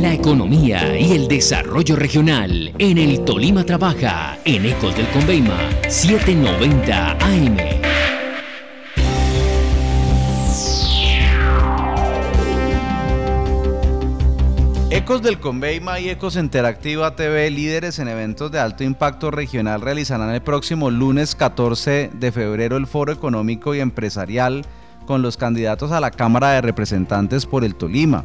La economía y el desarrollo regional en el Tolima trabaja en Ecos del Conveima 790 AM. Ecos del Conveima y Ecos Interactiva TV, líderes en eventos de alto impacto regional, realizarán el próximo lunes 14 de febrero el Foro Económico y Empresarial con los candidatos a la Cámara de Representantes por el Tolima.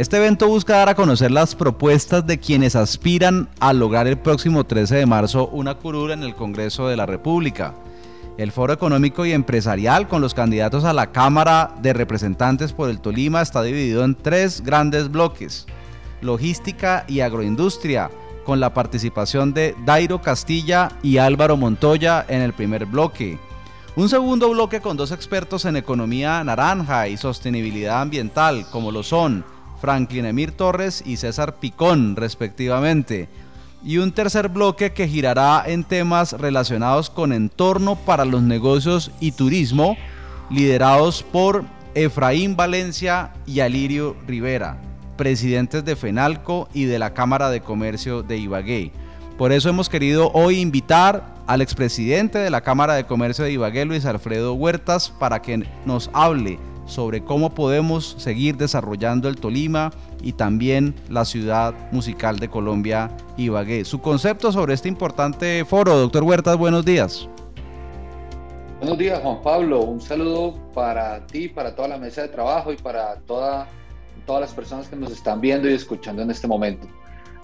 Este evento busca dar a conocer las propuestas de quienes aspiran a lograr el próximo 13 de marzo una curul en el Congreso de la República. El Foro Económico y Empresarial con los candidatos a la Cámara de Representantes por el Tolima está dividido en tres grandes bloques. Logística y agroindustria, con la participación de Dairo Castilla y Álvaro Montoya en el primer bloque. Un segundo bloque con dos expertos en economía naranja y sostenibilidad ambiental, como lo son Franklin Emir Torres y César Picón, respectivamente. Y un tercer bloque que girará en temas relacionados con entorno para los negocios y turismo, liderados por Efraín Valencia y Alirio Rivera, presidentes de FENALCO y de la Cámara de Comercio de Ibagué. Por eso hemos querido hoy invitar al expresidente de la Cámara de Comercio de Ibagué, Luis Alfredo Huertas, para que nos hable sobre cómo podemos seguir desarrollando el Tolima y también la ciudad musical de Colombia, Ibagué. Su concepto sobre este importante foro, doctor Huertas, buenos días. Buenos días, Juan Pablo. Un saludo para ti, para toda la mesa de trabajo y para toda, todas las personas que nos están viendo y escuchando en este momento.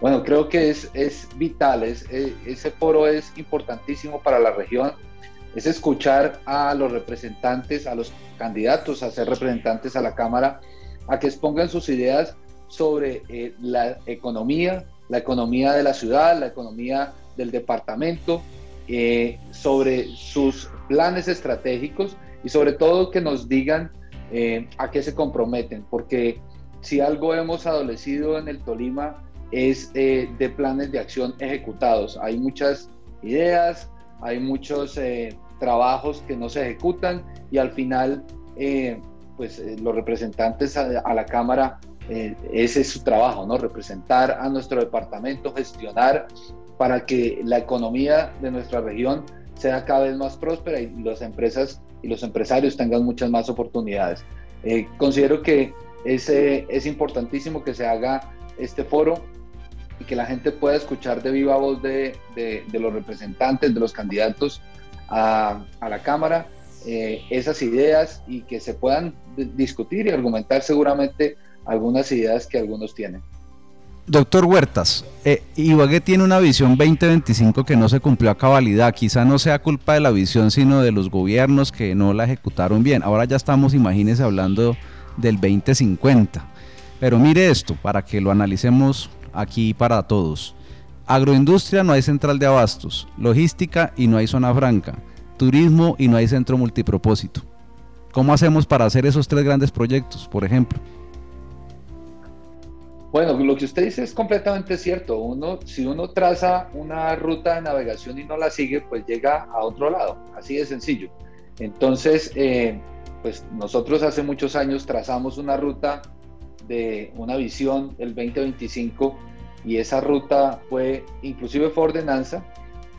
Bueno, creo que es, es vital, es, ese foro es importantísimo para la región, es escuchar a los representantes, a los candidatos a ser representantes a la Cámara, a que expongan sus ideas sobre eh, la economía, la economía de la ciudad, la economía del departamento, eh, sobre sus planes estratégicos y sobre todo que nos digan eh, a qué se comprometen, porque si algo hemos adolecido en el Tolima es de planes de acción ejecutados. Hay muchas ideas, hay muchos trabajos que no se ejecutan y al final, eh, pues los representantes a, la Cámara, ese es su trabajo, ¿no? Representar a nuestro departamento, gestionar para que la economía de nuestra región sea cada vez más próspera y las empresas y los empresarios tengan muchas más oportunidades. considero que es, es importantísimo que se haga este foro y que la gente pueda escuchar de viva voz de, los representantes, de los candidatos a, la Cámara, eh, esas ideas y que se puedan discutir y argumentar seguramente algunas ideas que algunos tienen. Doctor Huertas, eh, Ibagué tiene una visión 2025 que no se cumplió a cabalidad. Quizá no sea culpa de la visión, sino de los gobiernos que no la ejecutaron bien. Ahora ya estamos, imagínense, hablando del 2050. Pero mire esto, para que lo analicemos aquí para todos. Agroindustria no hay central de abastos, logística y no hay zona franca, turismo y no hay centro multipropósito. ¿Cómo hacemos para hacer esos tres grandes proyectos, por ejemplo? Bueno, lo que usted dice es completamente cierto. Uno, si uno traza una ruta de navegación y no la sigue, pues llega a otro lado. Así de sencillo. Entonces, eh, pues nosotros hace muchos años trazamos una ruta de una visión el 2025 y esa ruta fue, inclusive fue ordenanza,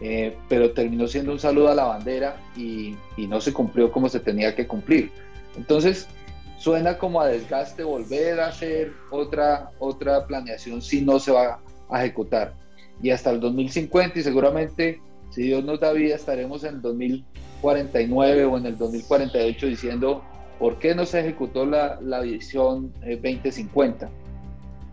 eh, pero terminó siendo un saludo a la bandera y, no se cumplió como se tenía que cumplir. Entonces, suena como a desgaste volver a hacer otra, otra planeación si no se va a ejecutar. Y hasta el 2050 y seguramente, si Dios nos da vida, estaremos en el 2049 o en el 2048 diciendo ¿Por qué no se ejecutó la, visión 2050?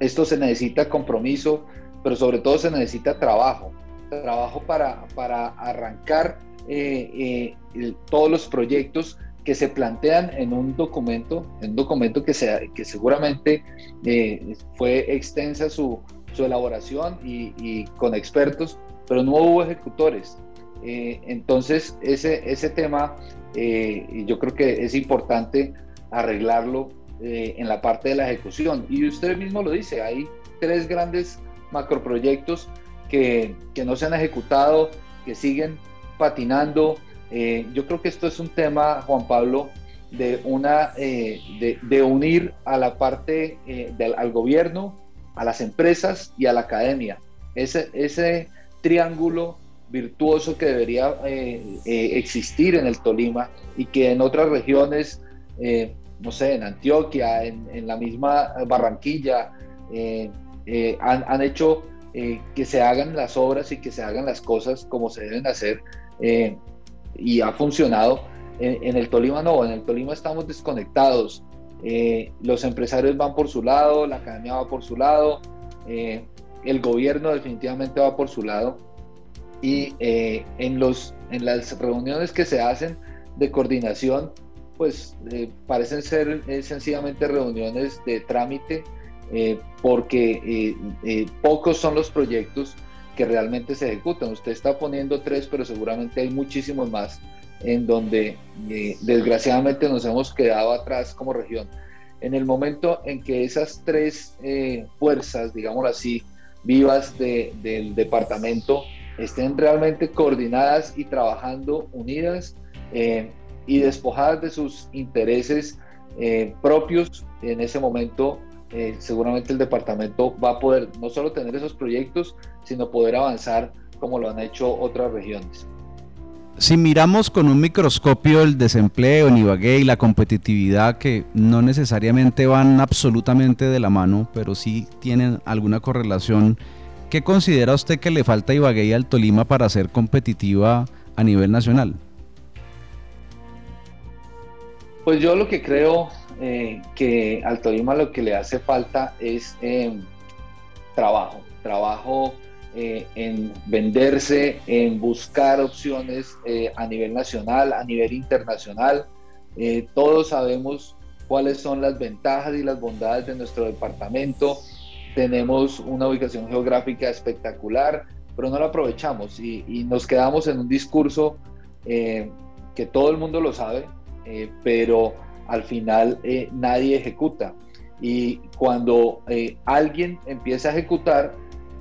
Eh, Esto se necesita compromiso, pero sobre todo se necesita trabajo. Trabajo para, para arrancar eh, eh, todos los proyectos que se plantean en un documento, en un documento que, que seguramente fue extensa su, elaboración y, con expertos, pero no hubo ejecutores. entonces, ese, ese tema eh, yo creo que es importante arreglarlo eh, en la parte de la ejecución. Y usted mismo lo dice, hay tres grandes macroproyectos que, que no se han ejecutado, que siguen patinando. Eh, yo creo que esto es un tema, Juan Pablo, de, una, de, unir a la parte del, al gobierno a las empresas y a la academia. Ese, ese triángulo virtuoso que debería eh, eh, existir en el Tolima y que en otras regiones, eh, no sé, en Antioquia, en, la misma Barranquilla, han, han, hecho que se hagan las obras y que se hagan las cosas como se deben hacer y ha funcionado. En, el Tolima no, en el Tolima estamos desconectados. los empresarios van por su lado, la academia va por su lado, el gobierno definitivamente va por su lado y eh, en, los, en las reuniones que se hacen de coordinación, pues eh, parecen ser eh, sencillamente reuniones de trámite porque pocos son los proyectos que realmente se ejecutan. Usted está poniendo tres, pero seguramente hay muchísimos más en donde desgraciadamente nos hemos quedado atrás como región. En el momento en que esas tres fuerzas, digámoslo así, vivas del departamento estén realmente coordinadas y trabajando unidas eh, y despojadas de sus intereses eh, propios, en ese momento eh, seguramente el departamento va a poder no solo tener esos proyectos, sino poder avanzar como lo han hecho otras regiones. Si miramos con un microscopio el desempleo en Ibagué y la competitividad que no necesariamente van absolutamente de la mano, pero sí tienen alguna correlación, ¿qué considera usted que le falta a Ibagué y al Tolima para ser competitiva a nivel nacional? Pues yo lo que creo eh, que al Tolima lo que le hace falta es eh, trabajo, trabajo eh, en venderse, en buscar opciones eh, a nivel nacional, a nivel internacional. Todos sabemos cuáles son las ventajas y las bondades de nuestro departamento. Tenemos una ubicación geográfica espectacular, pero no la aprovechamos y, nos quedamos en un discurso que todo el mundo lo sabe, pero al final nadie ejecuta. Y cuando alguien empieza a ejecutar,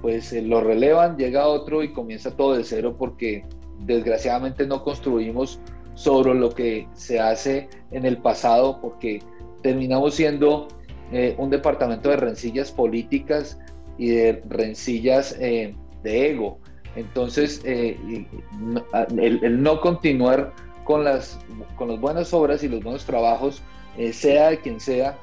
pues eh, lo relevan, llega otro y comienza todo de cero porque desgraciadamente no construimos sobre lo que se hace en el pasado porque terminamos siendo eh, un departamento de rencillas políticas y de rencillas eh, de ego. Entonces, el, no continuar con las, con las buenas obras y los buenos trabajos, sea de quien sea,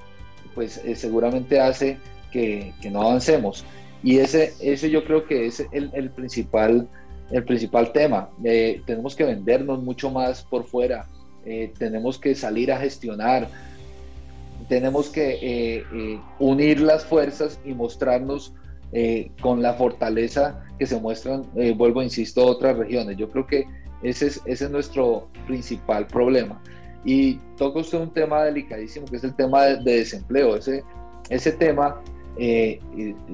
pues seguramente hace que, que no avancemos. Y ese, ese yo creo que es el, el principal, el principal tema. Eh, tenemos que vendernos mucho más por fuera, eh, tenemos que salir a gestionar, tenemos que eh, unir las fuerzas y mostrarnos con la fortaleza que se muestran, vuelvo, insisto, otras regiones. Yo creo que ese es, nuestro principal problema. Y toca usted un tema delicadísimo, que es el tema de, de desempleo. Ese, ese tema eh,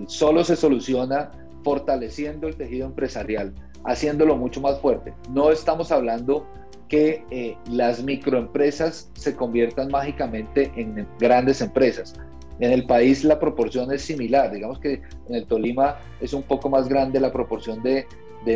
solo se soluciona fortaleciendo el tejido empresarial, haciéndolo mucho más fuerte. No estamos hablando que eh, las microempresas se conviertan mágicamente en grandes empresas. En el país la proporción es similar, digamos que en el Tolima es un poco más grande la proporción de,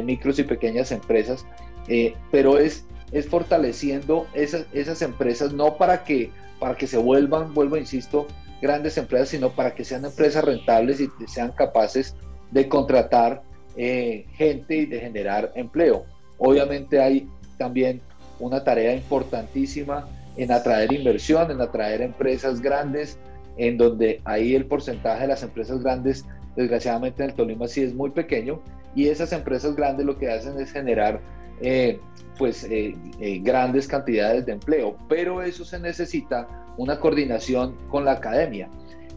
micros y pequeñas empresas, eh, pero es, es fortaleciendo esas, esas empresas no para que, para que se vuelvan, vuelvo, insisto, grandes empresas, sino para que sean empresas rentables y sean capaces de contratar eh, gente y de generar empleo. Obviamente hay también una tarea importantísima en atraer inversión, en atraer empresas grandes, en donde ahí el porcentaje de las empresas grandes, desgraciadamente en el Tolima sí es muy pequeño, y esas empresas grandes lo que hacen es generar eh, pues eh, grandes cantidades de empleo, pero eso se necesita una coordinación con la academia.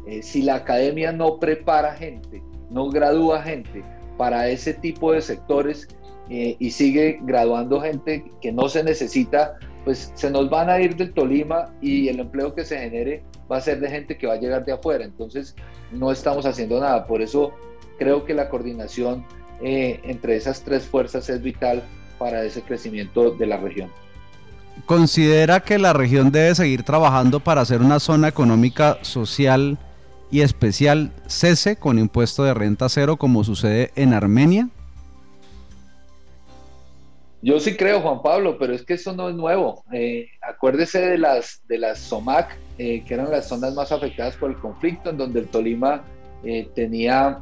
Eh, si la academia no prepara gente, no gradúa gente para ese tipo de sectores eh, y sigue graduando gente que no se necesita, pues se nos van a ir del Tolima y el empleo que se genere va a ser de gente que va a llegar de afuera. Entonces no estamos haciendo nada. Por eso creo que la coordinación eh, entre esas tres fuerzas es vital para ese crecimiento de la región. ¿Considera que la región debe seguir trabajando para ser una zona económica social y especial cese con impuesto de renta cero como sucede en Armenia? Yo sí creo, Juan Pablo, pero es que eso no es nuevo. Eh, acuérdese de las, de las SOMAC, eh, que eran las zonas más afectadas por el conflicto, en donde el Tolima tenía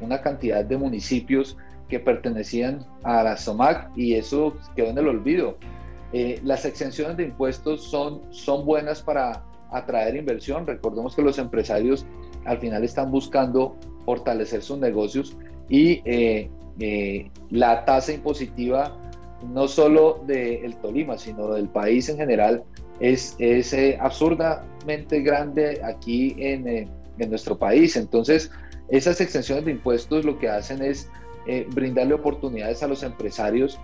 una cantidad de municipios que pertenecían a la SOMAC y eso quedó en el olvido. las exenciones de impuestos son, son buenas para atraer inversión. Recordemos que los empresarios al final están buscando fortalecer sus negocios y eh, eh, la tasa impositiva no solo del Tolima, sino del país en general, es, es eh, absurdamente grande aquí en, en, nuestro país. Entonces, esas extensiones de impuestos lo que hacen es brindarle oportunidades a los empresarios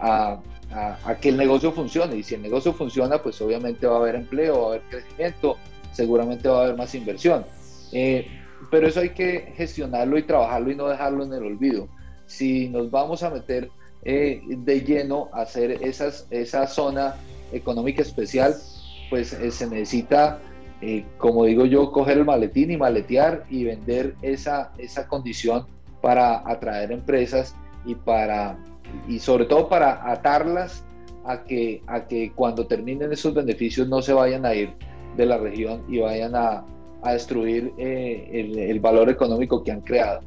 a, a, que el negocio funcione. Y si el negocio funciona, pues obviamente va a haber empleo, va a haber crecimiento, seguramente va a haber más inversión. Eh, pero eso hay que gestionarlo y trabajarlo y no dejarlo en el olvido. Si nos vamos a meter eh, de lleno a hacer esas, esa zona económica especial, pues eh, se necesita, como digo yo, coger el maletín y maletear y vender esa, esa condición para atraer empresas y para y sobre todo para atarlas a que, a que cuando terminen esos beneficios no se vayan a ir de la región y vayan a, a destruir eh, el, valor económico que han creado.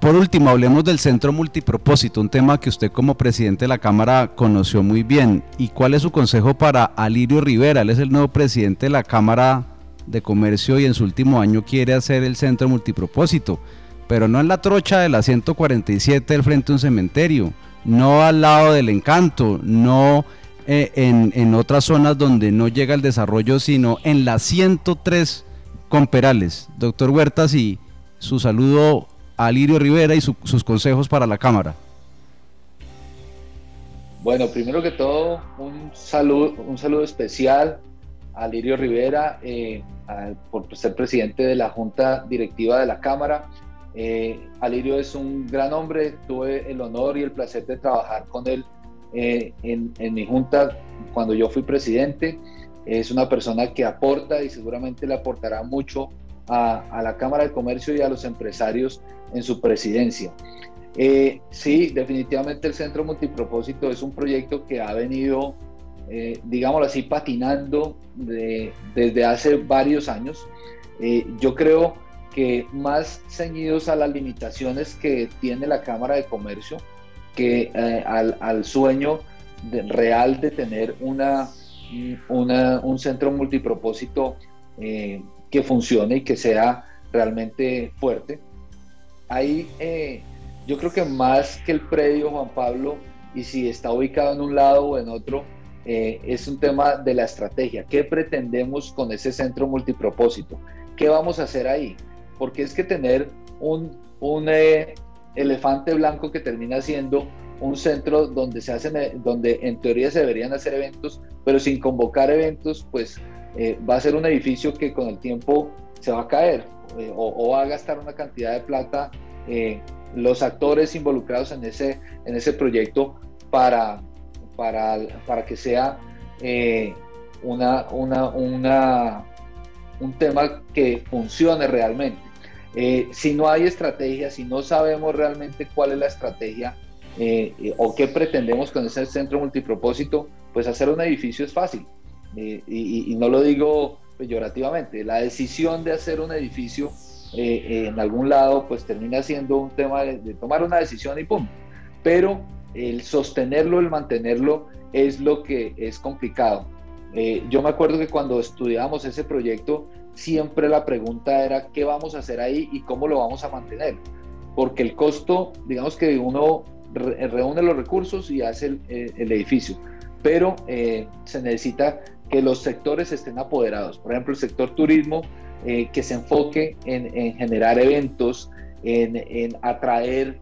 Por último, hablemos del centro multipropósito, un tema que usted como presidente de la Cámara conoció muy bien. ¿Y cuál es su consejo para Alirio Rivera? Él es el nuevo presidente de la Cámara de Comercio y en su último año quiere hacer el centro multipropósito pero no en la trocha de la 147 del frente a un cementerio, no al lado del encanto, no eh, en, otras zonas donde no llega el desarrollo, sino en la 103 con Perales. Doctor Huertas, y su saludo a Lirio Rivera y sus consejos para la Cámara. Bueno, primero que todo, un saludo, un saludo especial a Lirio Rivera eh, por ser presidente de la Junta Directiva de la Cámara eh, Alirio es un gran hombre, tuve el honor y el placer de trabajar con él eh, en, mi junta cuando yo fui presidente. Es una persona que aporta y seguramente le aportará mucho a, la Cámara de Comercio y a los empresarios en su presidencia. Eh, sí, definitivamente el Centro Multipropósito es un proyecto que ha venido, eh, digámoslo así, patinando desde hace varios años. yo creo que más ceñidos a las limitaciones que tiene la Cámara de Comercio que eh, al, sueño real de tener una, un centro multipropósito eh, que funcione y que sea realmente fuerte. Ahí eh, yo creo que más que el predio, Juan Pablo, y si está ubicado en un lado o en otro, es un tema de la estrategia. ¿Qué pretendemos con ese centro multipropósito? ¿Qué vamos a hacer ahí? porque es que tener un, un eh, elefante blanco que termina siendo un centro donde se hacen, eh, donde en teoría se deberían hacer eventos, pero sin convocar eventos, pues eh, va a ser un edificio que con el tiempo se va a caer o, va a gastar una cantidad de plata los actores involucrados en ese, en ese proyecto para, para, para que sea una, una, una, un tema que funcione realmente. Eh, si no hay estrategia, si no sabemos realmente cuál es la estrategia eh, eh, o qué pretendemos con ese centro multipropósito, pues hacer un edificio es fácil. Y, no lo digo peyorativamente. La decisión de hacer un edificio en algún lado, pues termina siendo un tema de, de tomar una decisión y pum. Pero el sostenerlo, el mantenerlo, es lo que es complicado. yo me acuerdo que cuando estudiábamos ese proyecto, siempre la pregunta era qué vamos a hacer ahí y cómo lo vamos a mantener. Porque el costo, digamos que uno reúne los recursos y hace el, eh, edificio, pero eh, se necesita que los sectores estén apoderados. Por ejemplo, el sector turismo, eh, que se enfoque en, generar eventos, en, atraer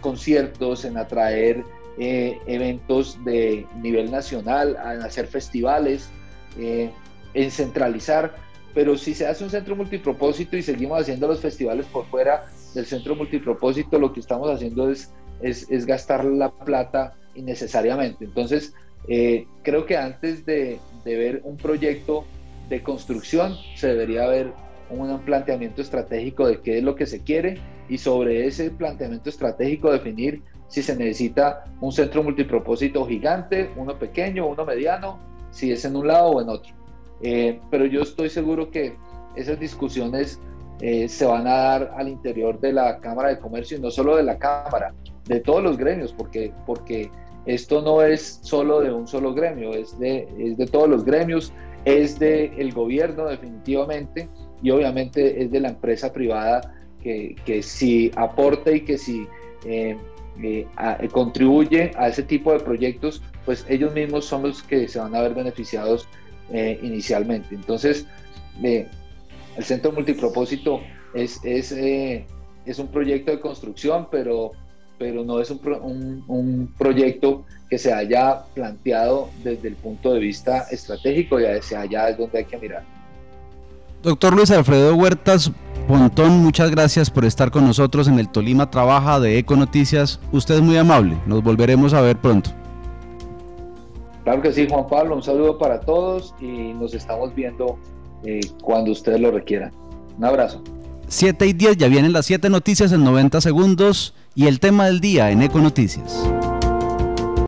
conciertos, en atraer eventos de nivel nacional, en hacer festivales, en centralizar pero si se hace un centro multipropósito y seguimos haciendo los festivales por fuera del centro multipropósito, lo que estamos haciendo es, es, gastar la plata innecesariamente. Entonces, eh, creo que antes de, de, ver un proyecto de construcción, se debería ver un planteamiento estratégico de qué es lo que se quiere y sobre ese planteamiento estratégico definir si se necesita un centro multipropósito gigante, uno pequeño, uno mediano, si es en un lado o en otro. Eh, pero yo estoy seguro que esas discusiones eh, se van a dar al interior de la Cámara de Comercio y no solo de la Cámara, de todos los gremios, porque, porque esto no es solo de un solo gremio, es de, es de todos los gremios, es del el gobierno definitivamente y obviamente es de la empresa privada que, que si aporta y que si eh, eh, contribuye a ese tipo de proyectos, pues ellos mismos son los que se van a ver beneficiados inicialmente. Entonces, el centro multipropósito es, es, eh, es un proyecto de construcción, pero, pero no es un, un, proyecto que se haya planteado desde el punto de vista estratégico y hacia allá es donde hay que mirar. Doctor Luis Alfredo Huertas Pontón, muchas gracias por estar con nosotros en el Tolima Trabaja de Eco Noticias. Usted es muy amable, nos volveremos a ver pronto. Claro que sí, Juan Pablo, un saludo para todos y nos estamos viendo eh, cuando ustedes lo requieran. Un abrazo. 7 y 10, ya vienen las 7 noticias en 90 segundos y el tema del día en Eco Noticias.